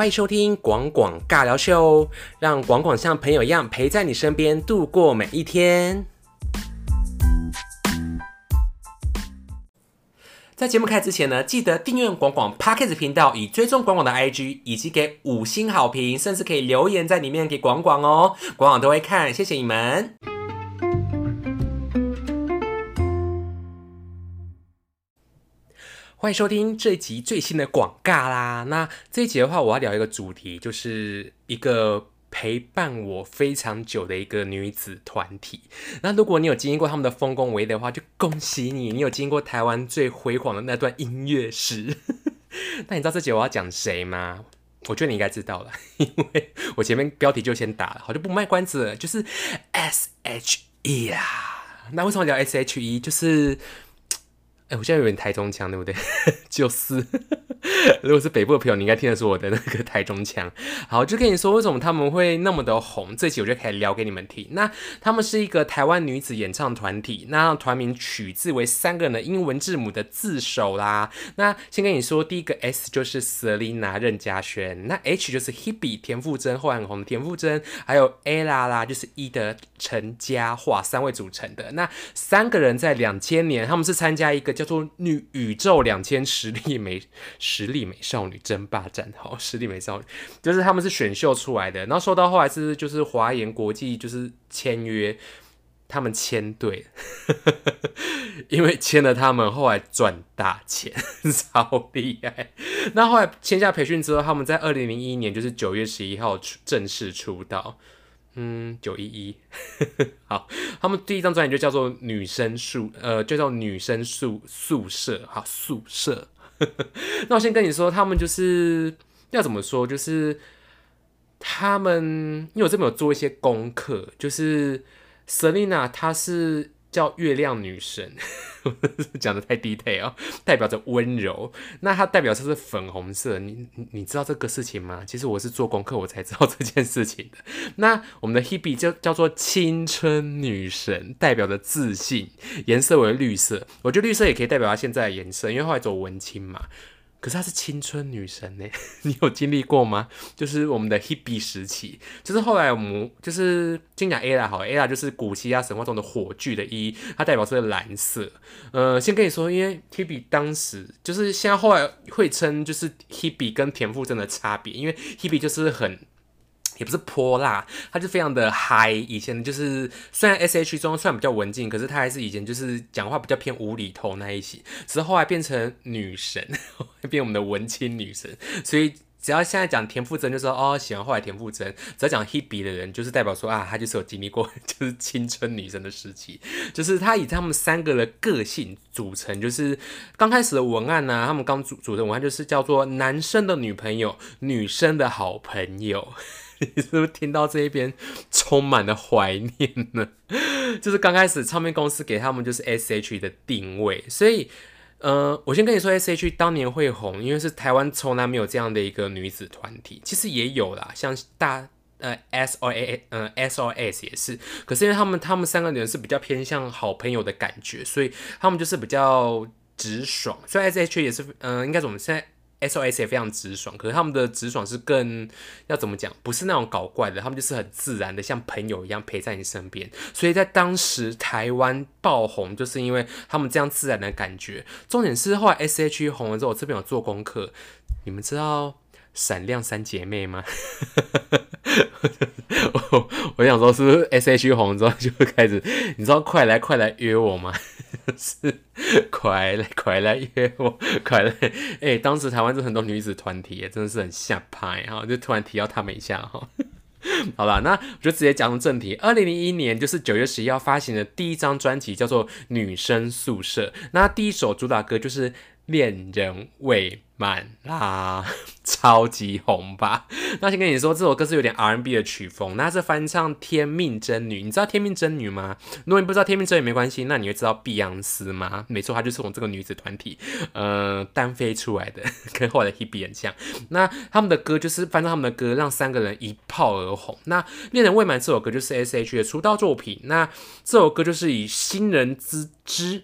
欢迎收听广广尬聊秀，让广广像朋友一样陪在你身边度过每一天。在节目开始之前呢，记得订阅广广 Podcast 频道，以追踪广广的 IG，以及给五星好评，甚至可以留言在里面给广广哦，广广都会看，谢谢你们。欢迎收听这一集最新的广告啦。那这一集的话，我要聊一个主题，就是一个陪伴我非常久的一个女子团体。那如果你有经历过他们的丰功伟业的话，就恭喜你，你有经过台湾最辉煌的那段音乐史。那你知道这集我要讲谁吗？我觉得你应该知道了，因为我前面标题就先打了，好就不卖关子了，就是 S H E 啊。那为什么聊 S H E？就是哎，我现在有点台中腔，对不对？就是，如果是北部的朋友，你应该听得出我的那个台中腔。好，就跟你说为什么他们会那么的红，这期我就可以聊给你们听。那他们是一个台湾女子演唱团体，那团名取自为三个人的英文字母的字首啦。那先跟你说，第一个 S 就是 Selina 任嘉萱，那 H 就是 Hebe 田馥甄，后来很红的田馥甄，还有 Ella 啦，就是 E 的陈嘉桦三位组成的。那三个人在两千年，他们是参加一个。叫做女宇宙两千实力美实力美少女争霸战，好，实力美少女就是他们是选秀出来的，然后说到后来是就是华研国际就是签约，他们签对，因为签了他们后来赚大钱，超厉害。那后来签下培训之后，他们在二零零一年就是九月十一号出正式出道。嗯，九一一，好，他们第一张专辑就叫做《女生宿》，呃，就叫《女生宿宿舍》，好，宿舍。那我先跟你说，他们就是要怎么说，就是他们，因为我这边有做一些功课，就是 Selina，她是。叫月亮女神，讲的太 detail，代表着温柔。那它代表是粉红色，你你知道这个事情吗？其实我是做功课我才知道这件事情的。那我们的 Hebe 就叫做青春女神，代表着自信，颜色为绿色。我觉得绿色也可以代表她现在的颜色，因为后来走文青嘛。可是她是青春女神呢，你有经历过吗？就是我们的 Hebe 时期，就是后来我们就是先讲 Ella 好，Ella 就是古希腊神话中的火炬的一，它代表是蓝色。呃，先跟你说，因为 Hebe 当时就是现在后来会称就是 Hebe 跟田馥甄的差别，因为 Hebe 就是很。也不是泼辣，他就非常的嗨。以前就是，虽然 S H 中算比较文静，可是他还是以前就是讲话比较偏无厘头那一些。只是后来变成女神，变我们的文青女神。所以只要现在讲田馥甄，就说哦喜欢后来田馥甄；只要讲 Hebe 的人，就是代表说啊，他就是有经历过 就是青春女神的时期。就是他以他们三个的个性组成，就是刚开始的文案呢，他们刚组组成文案就是叫做男生的女朋友，女生的好朋友。你是不是听到这一边充满了怀念呢？就是刚开始唱片公司给他们就是 S H 的定位，所以，呃，我先跟你说 S H 当年会红，因为是台湾从来没有这样的一个女子团体，其实也有啦，像大呃 S O A 呃 S O S 也是，可是因为他们他们三个人是比较偏向好朋友的感觉，所以他们就是比较直爽，所以 S H 也是，嗯，应该怎么现在？SOS 也非常直爽，可是他们的直爽是更要怎么讲？不是那种搞怪的，他们就是很自然的，像朋友一样陪在你身边。所以在当时台湾爆红，就是因为他们这样自然的感觉。重点是后来 SH 红了之后，我这边有做功课，你们知道闪亮三姐妹吗？我 我想说，是不是 S H 红之后就会开始？你知道快来快来约我吗？是，快来快来约我，快来！哎，当时台湾是很多女子团体，也真的是很下拍哈，就突然提到他们一下哈。好了，那我就直接讲正题。二零零一年就是九月十一号发行的第一张专辑叫做《女生宿舍》，那第一首主打歌就是《恋人未》。满啦，超级红吧？那先跟你说，这首歌是有点 R&B 的曲风，那是翻唱《天命真女》。你知道《天命真女》吗？如果你不知道《天命真女》没关系，那你会知道碧昂斯吗？没错，她就是从这个女子团体 呃单飞出来的，跟后来的 Hebe 很像。那他们的歌就是翻唱他们的歌，让三个人一炮而红。那《恋人未满》这首歌就是 S.H 的出道作品。那这首歌就是以新人之之，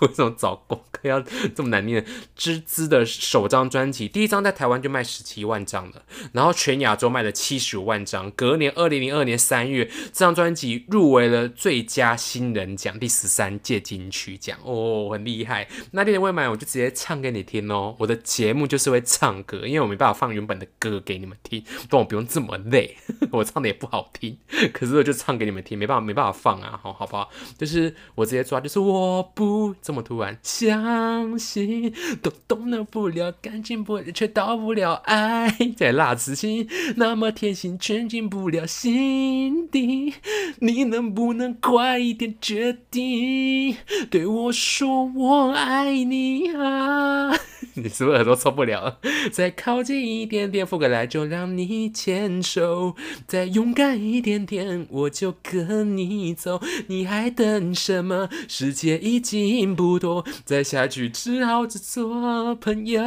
为什么找功课要这么难念。芝芝的首张专辑，第一张在台湾就卖十七万张了，然后全亚洲卖了七十五万张。隔年二零零二年三月，这张专辑入围了最佳新人奖第十三届金曲奖，哦，很厉害。那天未满，我就直接唱给你听哦。我的节目就是会唱歌，因为我没办法放原本的歌给你们听，但我不用这么累，我唱的也不好听，可是我就唱给你们听，没办法，没办法放啊，好好不好？就是我直接抓，就是我不这么突然相信。都动了不了，感情不却到不了爱，在那痴心那么贴心，却进不了心底。你能不能快一点决定，对我说我爱你啊？你是不是耳朵受不了？再靠近一点点，覆过来就让你牵手，再勇敢一点点，我就跟你走。你还等什么？时间已经不多，再下去只好只做朋友。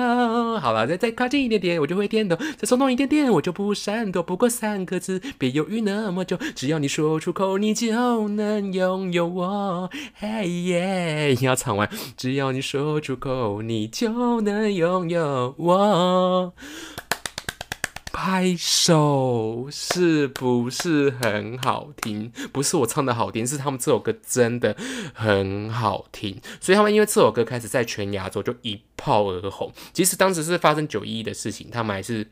好了，再再靠近一点点，我就会点头；再松动一点点，我就不闪躲。不过三个字，别犹豫那么久，只要你说出口，你就能拥有我。嘿耶，要唱完，只要你说出口，你就能。拥有我，拍手是不是很好听？不是我唱的好听，是他们这首歌真的很好听。所以他们因为这首歌开始在全亚洲就一炮而红。即使当时是发生九一一的事情，他们还是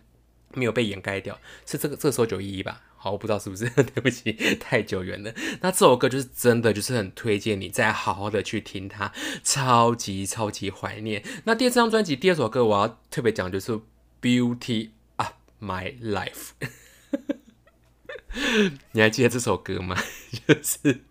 没有被掩盖掉。是这个这时候九一一吧？好，我不知道是不是，对不起，太久远了。那这首歌就是真的，就是很推荐你再好好的去听它，超级超级怀念。那第二张专辑第二首歌我要特别讲，就是《Beauty of My Life 》。你还记得这首歌吗？就是，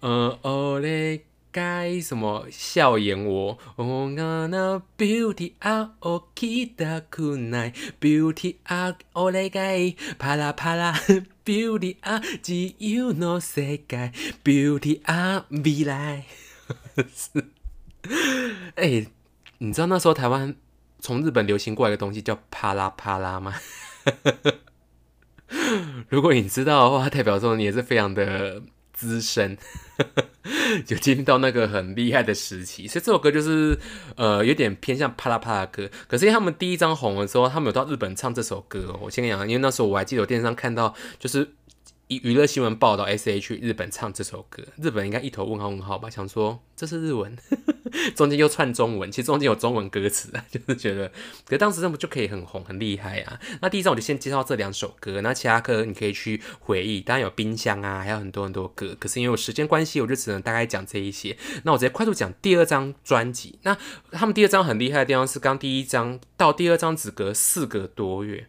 嗯，哦嘞。该什么笑颜我？哦那那 beauty 啊哦 kita kunai beauty 啊哦来该啪啦啪啦 beauty 啊只有 no 世界 beauty 啊未来。是，哎，你知道那时候台湾从日本流行过来的东西叫啪啦啪啦吗？如果你知道的话，代表说你也是非常的。资深，就经历到那个很厉害的时期，所以这首歌就是呃有点偏向啪啦啪啦歌。可是因为他们第一张红的时候，他们有到日本唱这首歌。我先讲，因为那时候我还记得我电视上看到，就是娱娱乐新闻报道，S H 日本唱这首歌，日本应该一头问号问号吧，想说这是日文。中间又串中文，其实中间有中文歌词啊，就是觉得，可当时这么就可以很红，很厉害啊。那第一张我就先介绍这两首歌，那其他歌你可以去回忆，当然有冰箱啊，还有很多很多歌。可是因为我时间关系，我就只能大概讲这一些。那我直接快速讲第二张专辑。那他们第二张很厉害的地方是，刚第一张到第二张只隔四个多月。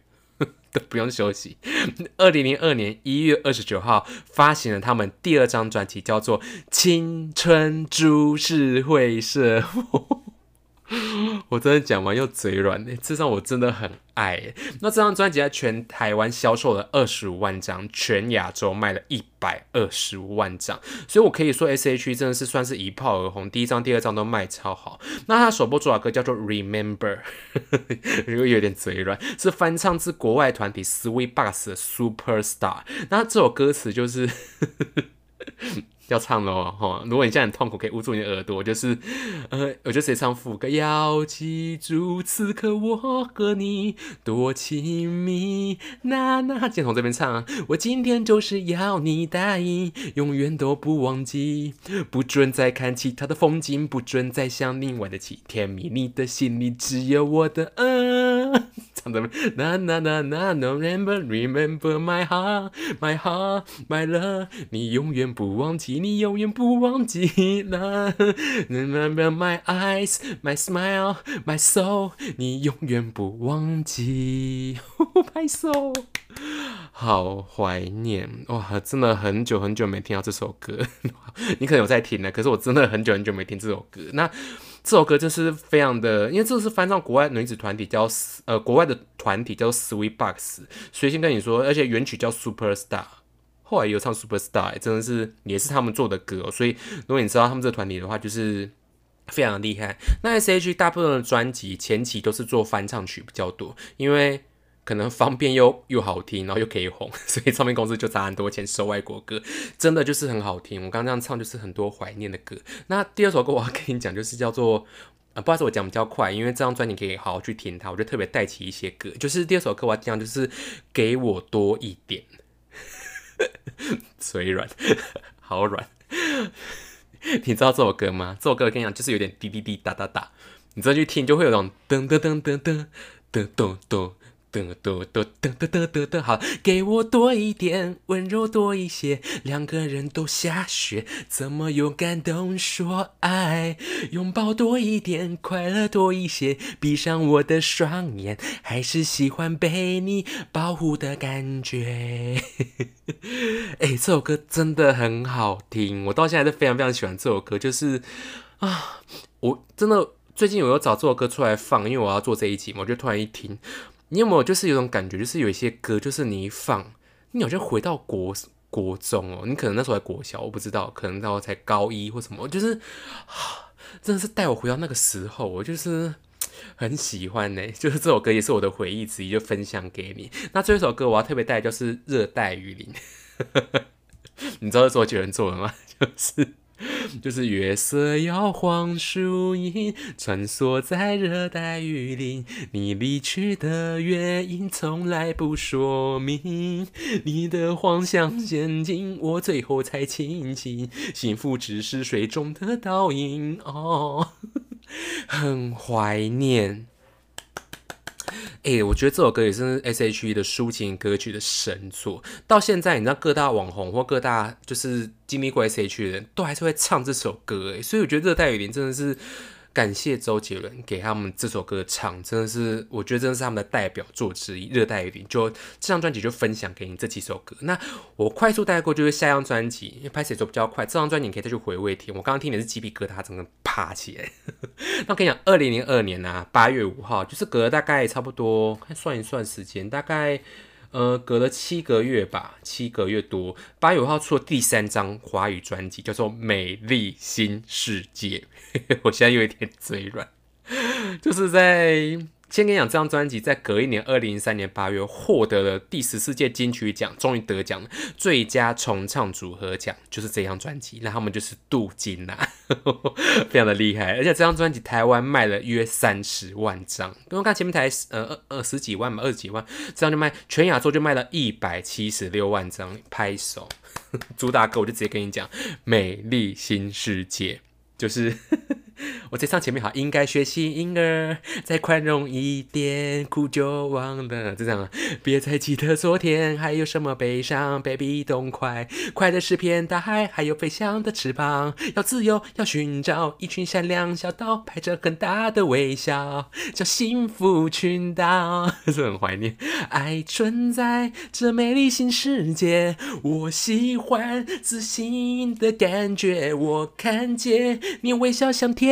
都 不用休息。二零零二年一月二十九号发行了他们第二张专辑，叫做《青春株式会社》。我真的讲完又嘴软呢，这张我真的很爱。那这张专辑在全台湾销售了二十五万张，全亚洲卖了一百二十五万张，所以我可以说 S H E 真的是算是一炮而红，第一张、第二张都卖超好。那他首播主打歌叫做 Remember，又有点嘴软，是翻唱自国外团体 Sweet Box 的 Superstar。那这首歌词就是。要唱了哈！如果你现在很痛苦，可以捂住你的耳朵。就是，呃，我就直接唱副歌。要记住，此刻我和你多亲密。那那，先从这边唱。我今天就是要你答应，永远都不忘记，不准再看其他的风景，不准再想另外的其甜蜜。你的心里只有我的嗯。唱这边那那那那，Remember Remember my heart my heart my love，你永远不忘记。你永远不忘记了，Remember my eyes, my smile, my soul。你永远不忘记，拍手，好怀念哇！真的很久很久没听到这首歌，你可能有在听呢，可是我真的很久很久没听这首歌。那这首歌就是非常的，因为这是翻唱国外女子团体叫呃国外的团体叫 Sweet Box，所以先跟你说，而且原曲叫 Superstar。后来有唱 Superstar，真的是也是他们做的歌，所以如果你知道他们这个团体的话，就是非常厉害。那 S H 大部分的专辑前期都是做翻唱曲比较多，因为可能方便又又好听，然后又可以红，所以唱片公司就砸很多钱收外国歌，真的就是很好听。我刚刚这样唱就是很多怀念的歌。那第二首歌我要跟你讲，就是叫做啊，不好意思，我讲比较快，因为这张专辑可以好好去听它，我就特别带起一些歌。就是第二首歌我要讲就是给我多一点，嘴软，好软。你知道这首歌吗？这首歌跟你讲就是有点滴滴滴哒哒哒，你再去听就会有种噔噔噔噔噔噔咚咚噔。噔噔噔噔噔噔，好，给我多一点温柔，多一些，两个人都下雪，怎么有感动说爱？拥抱多一点，快乐多一些，闭上我的双眼，还是喜欢被你保护的感觉。哎，这首歌真的很好听，我到现在都非常非常喜欢这首歌，就是啊，我真的最近我又找这首歌出来放，因为我要做这一集嘛，我就突然一听。你有没有就是有种感觉，就是有一些歌，就是你一放，你好像回到国国中哦，你可能那时候还国小，我不知道，可能到才高一或什么，就是，真的是带我回到那个时候，我就是 很喜欢呢。就是这首歌也是我的回忆之一，就分享给你。那最后一首歌我要特别带就是《热带雨林》，你知道是周杰伦做的吗？就是。就是月色摇晃树影，穿梭在热带雨林。你离去的原因从来不说明，你的谎像陷阱，我最后才清醒。幸福只是水中的倒影，哦，很怀念。哎，我觉得这首歌也是 S.H.E 的抒情歌曲的神作。到现在，你知道各大网红或各大就是经历过 S.H.E 的人都还是会唱这首歌。哎，所以我觉得《热带雨林》真的是。感谢周杰伦给他们这首歌唱，真的是我觉得真的是他们的代表作之一。热带雨林就这张专辑就分享给你这几首歌。那我快速带过就是下一张专辑，因为拍写走比较快。这张专辑你可以再去回味听。我刚刚听的是鸡皮疙瘩整个爬起来。那我跟你讲，二零零二年啊，八月五号，就是隔了大概差不多，算一算时间，大概。呃，隔了七个月吧，七个月多，八月五号出了第三张华语专辑，叫做《美丽新世界》。我现在有一点嘴软，就是在。先跟你讲，这张专辑在隔一年，二零零三年八月获得了第十四届金曲奖，终于得奖了，最佳重唱组合奖，就是这张专辑。那他们就是镀金呐，非常的厉害。而且这张专辑台湾卖了约三十万张，刚刚看前面台呃二二十几万嘛，二十几万，这样就卖全亚洲就卖了一百七十六万张，拍手，主打歌，我就直接跟你讲，美丽新世界就是。我在唱前面好，应该学习婴儿，再宽容一点，哭就忘了，就这样了。别再记得昨天，还有什么悲伤？Baby，动快，快乐是片大海，还有飞翔的翅膀。要自由，要寻找一群善良小岛，拍着很大的微笑，叫幸福群岛。是很怀念，爱存在这美丽新世界，我喜欢自信的感觉，我看见你微笑像天。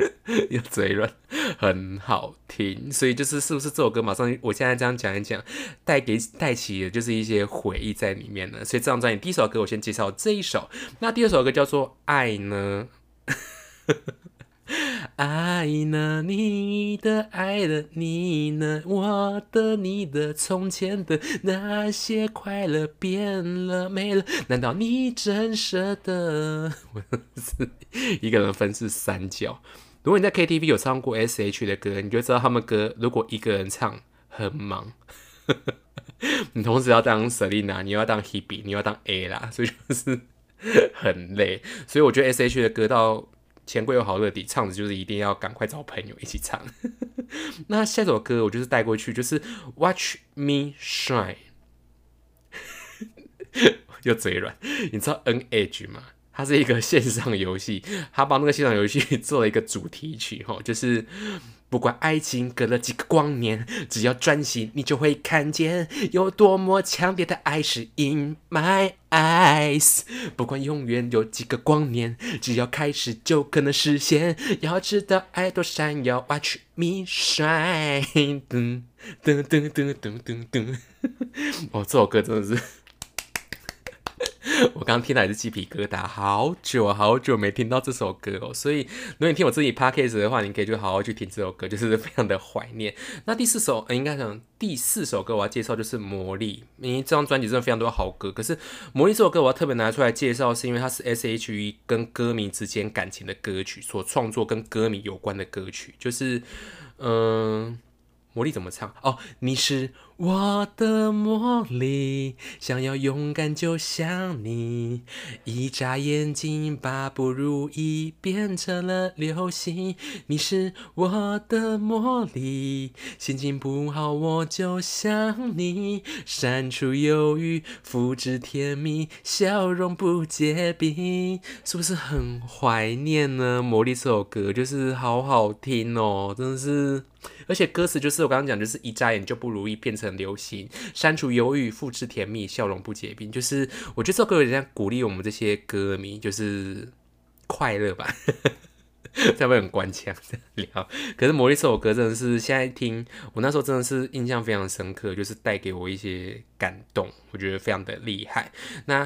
有嘴软，很好听，所以就是是不是这首歌马上，我现在这样讲一讲，带给带起的就是一些回忆在里面呢。所以这张专辑第一首歌我先介绍这一首，那第二首歌叫做《爱呢》，爱呢，你的爱的你呢，我的你的从前的那些快乐变了没了，难道你真舍得？我是一个人分饰三角。如果你在 KTV 有唱过 S.H 的歌，你就知道他们歌如果一个人唱很忙，你同时要当 Selina，你要当 Hebe，你要当 A 啦，所以就是很累。所以我觉得 S.H 的歌到钱柜有好乐迪唱的，就是一定要赶快找朋友一起唱。那下首歌我就是带过去，就是 Watch Me Shine，又嘴软，你知道 N.H 吗？它是一个线上游戏，他帮那个线上游戏做了一个主题曲，哈，就是不管爱情隔了几个光年，只要专心，你就会看见有多么强烈的爱是 in my eyes。不管永远有几个光年，只要开始就可能实现。要知道爱多闪耀，Watch me shine。噔噔噔噔噔噔噔。哦，这首歌真的是。我刚刚听来是鸡皮疙瘩，好久好久没听到这首歌哦，所以如果你听我自己 podcast 的话，你可以就好好去听这首歌，就是非常的怀念。那第四首，应该讲第四首歌我要介绍就是《魔力》，因为这张专辑真的非常多好歌。可是《魔力》这首歌我要特别拿出来介绍，是因为它是 S.H.E 跟歌迷之间感情的歌曲所创作，跟歌迷有关的歌曲，就是嗯。魔力怎么唱？哦，你是我的魔力，想要勇敢就像你，一眨眼睛把不如意变成了流星。你是我的魔力，心情不好我就想你，删除忧郁，复制甜蜜，笑容不结冰，是不是很怀念呢？魔力这首歌就是好好听哦，真的是。而且歌词就是我刚刚讲，就是一眨眼就不如意变成流行，删除犹豫，复制甜蜜，笑容不结冰。就是我觉得这首歌有点像鼓励我们这些歌迷，就是快乐吧。会不会很官腔聊？可是魔力这首歌真的是现在听，我那时候真的是印象非常深刻，就是带给我一些感动，我觉得非常的厉害。那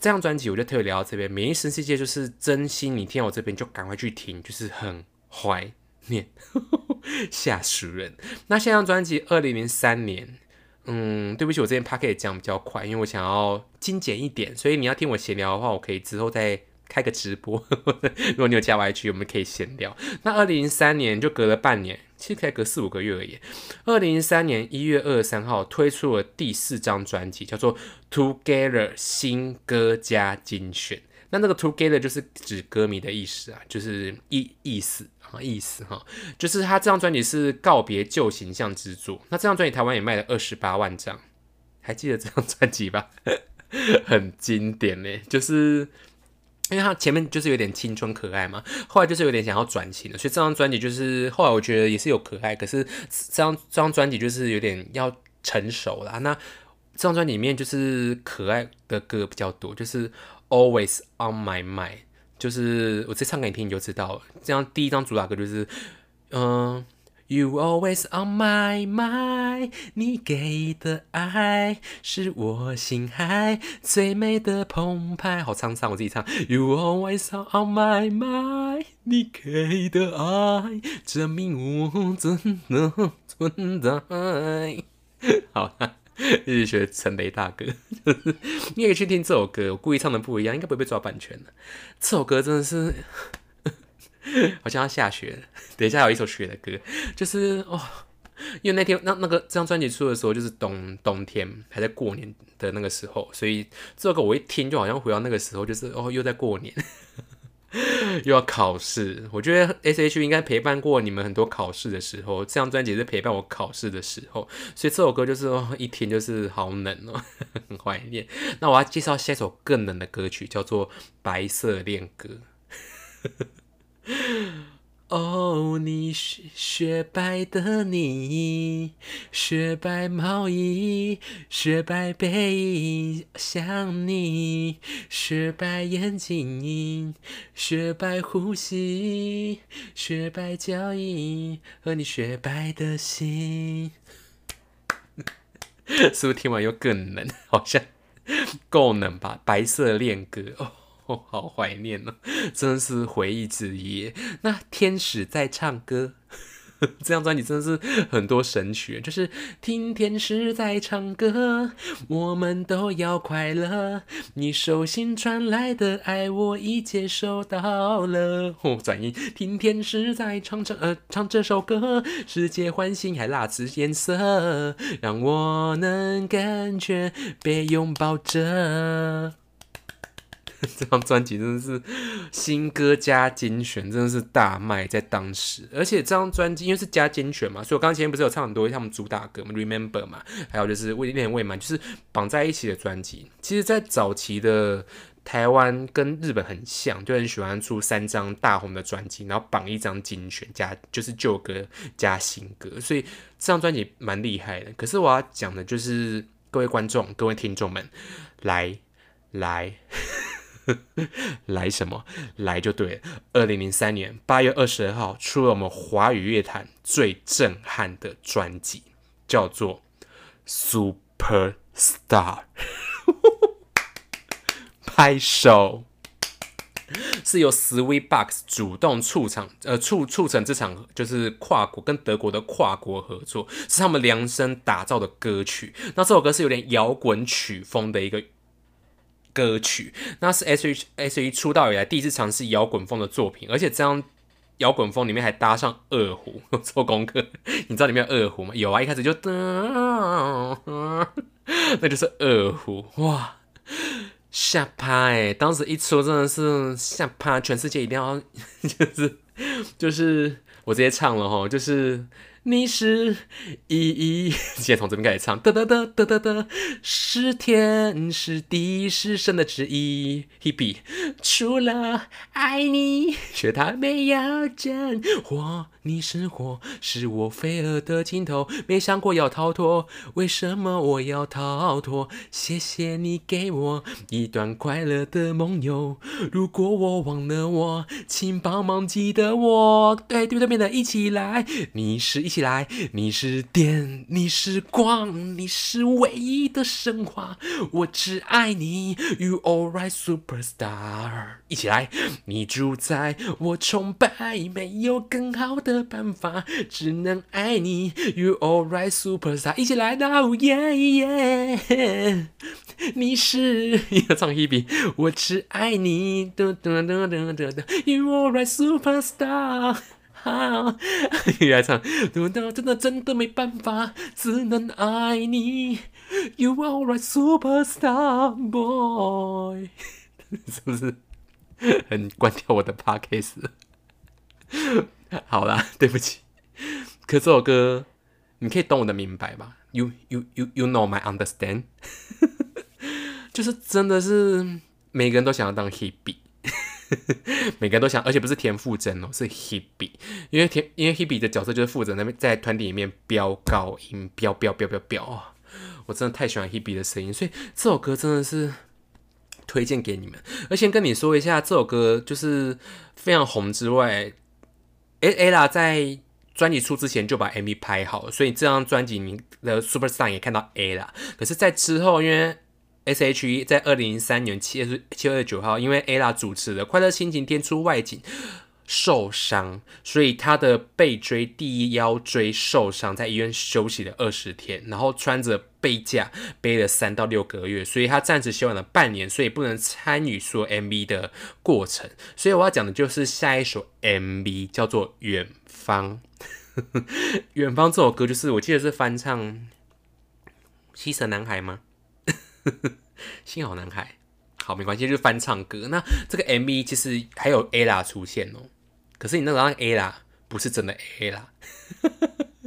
这张专辑我就特别聊到这边，《美丽新世界》就是真心，你听到我这边就赶快去听，就是很怀念。吓死人！那下张专辑二零零三年，嗯，对不起，我这边 p a c k 讲比较快，因为我想要精简一点，所以你要听我闲聊的话，我可以之后再开个直播。如果你有加 YG，，我们可以闲聊。那二零零三年就隔了半年，其实才隔四五个月而已。二零零三年一月二十三号推出了第四张专辑，叫做《Together 新歌加精选》。那那个 Together 就是指歌迷的意思啊，就是意意思。啊，意思哈，就是他这张专辑是告别旧形象之作。那这张专辑台湾也卖了二十八万张，还记得这张专辑吧？很经典呢，就是因为他前面就是有点青春可爱嘛，后来就是有点想要转型了，所以这张专辑就是后来我觉得也是有可爱，可是这张这张专辑就是有点要成熟了。那这张专辑里面就是可爱的歌比较多，就是 Always on my mind。就是我再唱给你听，你就知道了。这样第一张主打歌就是，嗯，You always on my mind，你给的爱是我心海最美的澎湃。好沧桑，我自己唱。You always on my mind，你给的爱证明我真的存在。好了。一直学陈雷大哥，你可以去听这首歌，我故意唱的不一样，应该不会被抓版权的。这首歌真的是，好像要下雪。等一下有一首雪的歌，就是哦，因为那天那那个这张专辑出的时候就是冬冬天，还在过年的那个时候，所以这首歌我一听就好像回到那个时候，就是哦又在过年。又要考试，我觉得 S H 应该陪伴过你们很多考试的时候，这张专辑是陪伴我考试的时候，所以这首歌就是一听就是好冷哦，很怀念。那我要介绍下一首更冷的歌曲，叫做《白色恋歌》。哦，你雪雪白的你，雪白毛衣，雪白背影，想你，雪白眼睛，雪白呼吸，雪白脚印，和你雪白的心。是不是听完又更冷？好像够冷吧？白色恋歌哦。哦，好怀念呢，真的是回忆之一。那天使在唱歌，这张专辑真的是很多神曲，就是听天使在唱歌，我们都要快乐。你手心传来的爱，我已接收到了。哦，转音，听天使在唱唱呃唱这首歌，世界欢欣还蜡烛颜色，让我能感觉被拥抱着。这张专辑真的是新歌加精选，真的是大卖在当时。而且这张专辑因为是加精选嘛，所以我刚刚前面不是有唱很多他们主打歌嘛，Remember 嘛，还有就是未恋未满，就是绑在一起的专辑。其实，在早期的台湾跟日本很像，就很喜欢出三张大红的专辑，然后绑一张精选加就是旧歌加新歌，所以这张专辑蛮厉害的。可是我要讲的就是各位观众、各位听众们，来来 来什么？来就对了。二零零三年八月二十二号出了我们华语乐坛最震撼的专辑，叫做《Super Star》。拍手，是由 Sweet Box 主动促场，呃促促成这场就是跨国跟德国的跨国合作，是他们量身打造的歌曲。那这首歌是有点摇滚曲风的一个歌曲，那是 S H S H 出道以来第一次尝试摇滚风的作品，而且这样摇滚风里面还搭上二胡 做功课。你知道里面有二胡吗？有啊，一开始就噔，那就是二胡哇。吓趴哎！当时一出真的是吓趴，全世界一定要 就是就是我直接唱了哈，就是。你是依依，先从这边开始唱，哒哒哒哒哒哒，是天是地是神的旨意。Hebe，除了爱你，却他没有真火。你是火，是我飞蛾的尽头，没想过要逃脱。为什么我要逃脱？谢谢你给我一段快乐的梦游。如果我忘了我，请帮忙记得我。对对对面的一起来，你是一起来，你是电，你是光，你是唯一的神话。我只爱你，You alright superstar。一起来，你主宰，我崇拜，没有更好的。办法只能爱你，You alright superstar，一起来到耶耶，你是要唱 Hebe，我只爱你，嘟嘟嘟嘟嘟嘟，You alright superstar，好，又来唱，嘟嘟真的真的没办法，只能爱你，You alright superstar boy，是不是很关掉我的 Podcast？好啦，对不起。可这首歌，你可以懂我的明白吧？You you you you know my understand？就是真的是每个人都想要当 Hebe，每个人都想，而且不是田馥甄哦，是 Hebe。因为田因为 Hebe 的角色就是负责那边在团体里面飙高音，飙飙飙飙飙啊！我真的太喜欢 Hebe 的声音，所以这首歌真的是推荐给你们。而且跟你说一下，这首歌就是非常红之外。A A 啦，在专辑出之前就把 MV 拍好了，所以这张专辑你的 Super Star 也看到 A 啦。可是，在之后，因为 S H E 在二零零三年七月七月二十九号，因为 Ella 主持的《快乐心情天》出外景受伤，所以他的背椎第一腰椎受伤，在医院休息了二十天，然后穿着。背架背了三到六个月，所以他暂时休养了半年，所以不能参与说 MV 的过程。所以我要讲的就是下一首 MV 叫做《远方》。远方这首歌就是我记得是翻唱《西城男孩》吗？幸好男孩，好没关系，就是翻唱歌。那这个 MV 其实还有 Ella 出现哦，可是你那个 Ella 不是真的 Ella。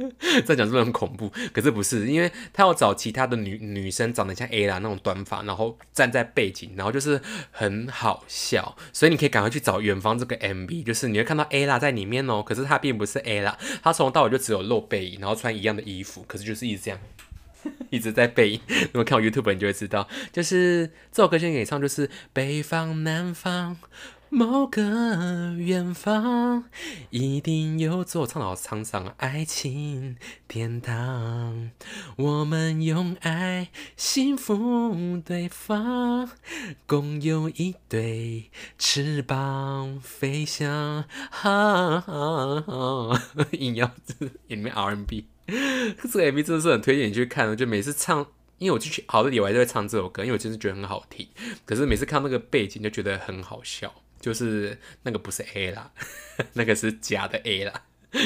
在讲是不是很恐怖？可是不是，因为他要找其他的女女生长得像 A 啦那种短发，然后站在背景，然后就是很好笑，所以你可以赶快去找远方这个 MV，就是你会看到 A 啦在里面哦，可是他并不是 A 啦，他从头到尾就只有露背，然后穿一样的衣服，可是就是一直这样，一直在背影。如果看我 YouTube，你就会知道，就是这首歌先给你唱，就是北方南方。某个远方，一定有座唱的好沧桑爱情天堂。我们用爱幸福对方，共有一对翅膀飞翔。哈，硬要里面 R&B，这个 MV 真的是很推荐你去看。就每次唱，因为我去好的里，我还是会唱这首歌，因为我真是觉得很好听。可是每次看那个背景，就觉得很好笑。就是那个不是 A 啦，那个是假的 A 啦，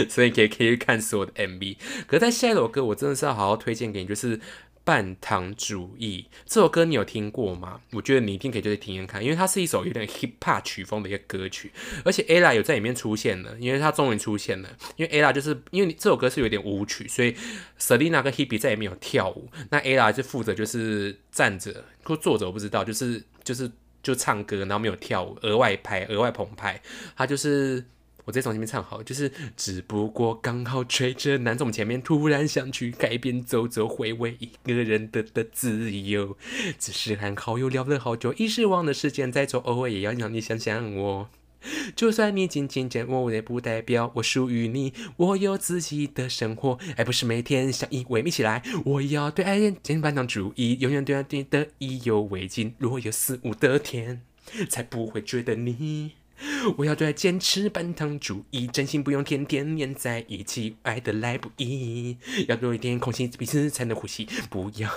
所以可以可以看所有的 MV。可是，在下一首歌，我真的是要好好推荐给你，就是《半糖主义》这首歌，你有听过吗？我觉得你一定可以就去听听看，因为它是一首有点 hip hop 曲风的一个歌曲，而且 ella 有在里面出现了，因为她终于出现了。因为 ella 就是因为这首歌是有点舞曲，所以 Selina 跟 Hebe 在里面有跳舞，那 ella 就负责就是站着或坐着，我不知道，就是就是。就唱歌，然后没有跳舞，额外拍，额外澎湃。他就是我直接从前面唱好，就是只不过刚好吹着南总前面，突然想去改变，走走回味一个人的的自由。只是和好友聊了好久，一时忘了时间再走，偶尔也要让你想想我。就算你紧紧见我，也不代表我属于你。我有自己的生活，而不是每天相依为命起来。我要对爱人尽半当注意，永远对爱的意犹未尽。若有似无的天，才不会觉得腻。我要对爱坚持半糖主义，真心不用天天黏在一起，爱的来不易。要多一点空气，彼此才能呼吸。不要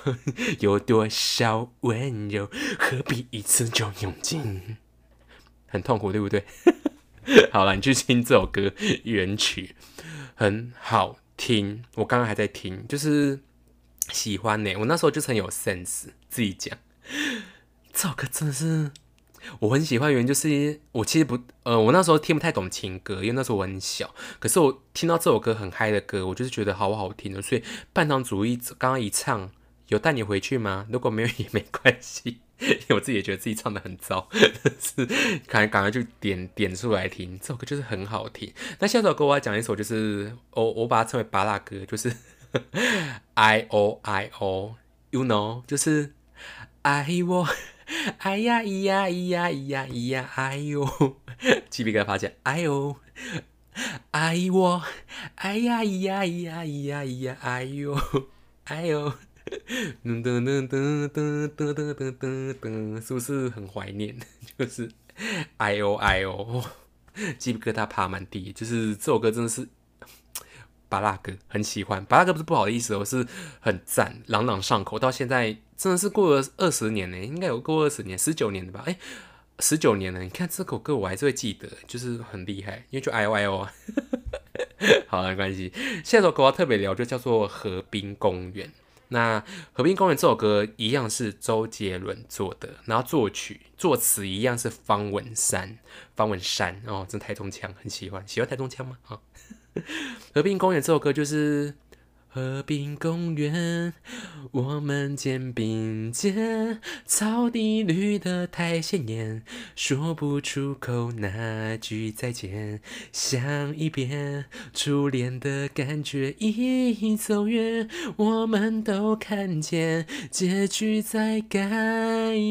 有多少温柔，何必一次就用尽？很痛苦，对不对？好了，你去听这首歌原曲，很好听。我刚刚还在听，就是喜欢呢。我那时候就是很有 sense，自己讲。这首歌真的是我很喜欢，原因就是我其实不呃，我那时候听不太懂情歌，因为那时候我很小。可是我听到这首歌很嗨的歌，我就是觉得好好听的。所以半糖主义刚刚一唱，有带你回去吗？如果没有也没关系。因为我自己也觉得自己唱的很糟，但是赶赶快就点点出来听，这首歌就是很好听。那下首歌我要讲一首，就是我我把它称为巴拉歌，就是 I O I O，You know，就是爱我，哎呀咿呀咿呀咿呀咿呀，哎呦，鸡皮疙瘩发起来，哎呦，爱我，哎呀咿呀咿呀咿呀咿呀，哎呦，哎呦。噔噔噔噔噔噔噔噔噔，是不是很怀念？就是哎哦哎哦，鸡皮疙瘩爬满地。就是这首歌真的是巴拉歌，很喜欢。巴拉歌不是不好意思，我是很赞，朗朗上口。到现在真的是过了二十年呢，应该有过二十年，十九年的吧？哎，十九年了。你看这首歌，我还是会记得，就是很厉害，因为就哎哦哎哦。好，没关系。下首歌我特别聊，就叫做《河滨公园》。那《和平公园》这首歌一样是周杰伦做的，然后作曲、作词一样是方文山。方文山哦，真台中腔，很喜欢，喜欢台中腔吗？啊，《合并公园》这首歌就是。和平公园，我们肩并肩，草地绿得太鲜艳，说不出口那句再见，想一遍初恋的感觉已走远，我们都看见结局在改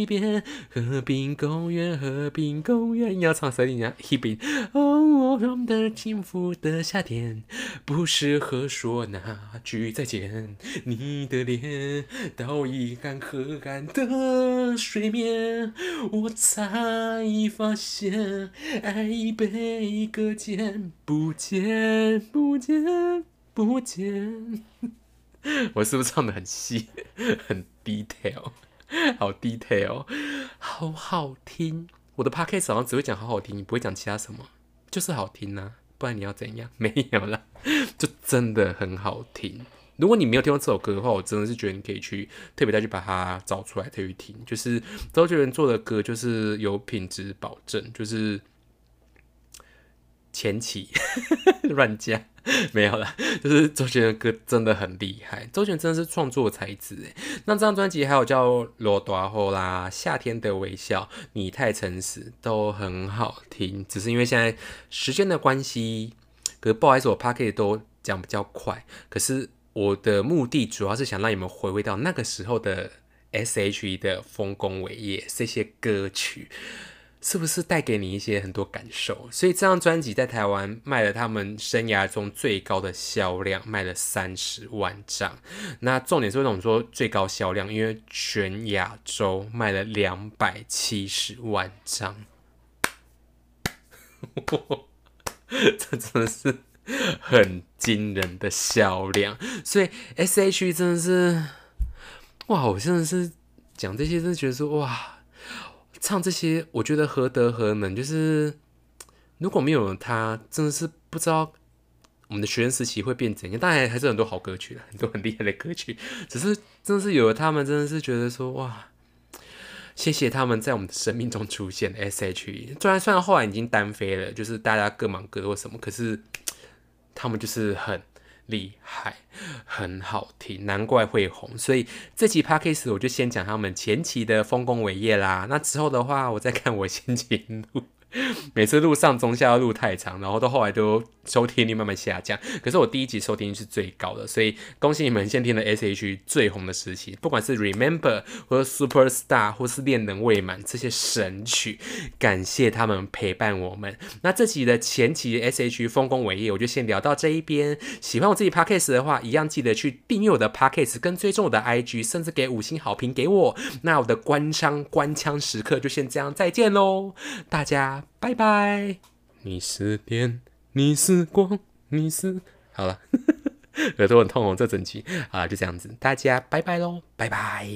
变。和平公园，和平公园，要唱谁呀？一边哦，我们的幸福的夏天，不适合说那句。再见，你的脸倒映干河岸的水面，我才发现爱已被搁浅，不见不见不见。我是不是唱的很细，很 detail，好 detail，好好听。我的 podcast 好像只会讲好好听，不会讲其他什么，就是好听呐。不然你要怎样？没有了，就真的很好听。如果你没有听过这首歌的话，我真的是觉得你可以去特别再去把它找出来，特别听。就是周杰伦做的歌，就是有品质保证，就是前期 乱加没有了。就是周杰伦歌真的很厉害，周杰伦真的是创作才子诶。那这张专辑还有叫《罗大后》啦，《夏天的微笑》，《你太诚实》都很好听。只是因为现在时间的关系，不好意思，我 p a c k e 都讲比较快，可是。我的目的主要是想让你们回味到那个时候的 S.H.E 的丰功伟业，这些歌曲是不是带给你一些很多感受？所以这张专辑在台湾卖了他们生涯中最高的销量，卖了三十万张。那重点是为什么说最高销量？因为全亚洲卖了两百七十万张，这真的是。很惊人的销量，所以 S H 真的是哇！我真的是讲这些，真的觉得说哇，唱这些，我觉得何德何能？就是如果没有他，真的是不知道我们的学生时期会变怎样。当然还是很多好歌曲很多很厉害的歌曲，只是真的是有了他们，真的是觉得说哇，谢谢他们在我们的生命中出现。，S H E 虽然虽然后来已经单飞了，就是大家各忙各或什么，可是。他们就是很厉害，很好听，难怪会红。所以这期 podcast 我就先讲他们前期的丰功伟业啦。那之后的话，我再看我心情录。每次录上中下要录太长，然后到后来都收听率慢慢下降。可是我第一集收听率是最高的，所以恭喜你们先听了 S H 最红的时期，不管是 Remember 或 Super Star 或是恋人未满这些神曲，感谢他们陪伴我们。那这集的前期 S H 丰功伟业，我就先聊到这一边。喜欢我自己 Podcast 的话，一样记得去订阅我的 Podcast，跟追踪我的 IG，甚至给五星好评给我。那我的官腔官腔时刻就先这样，再见喽，大家。拜拜！你是电，你是光你是好了。耳朵很痛哦这整局啊就这样子。大家拜拜喽拜拜。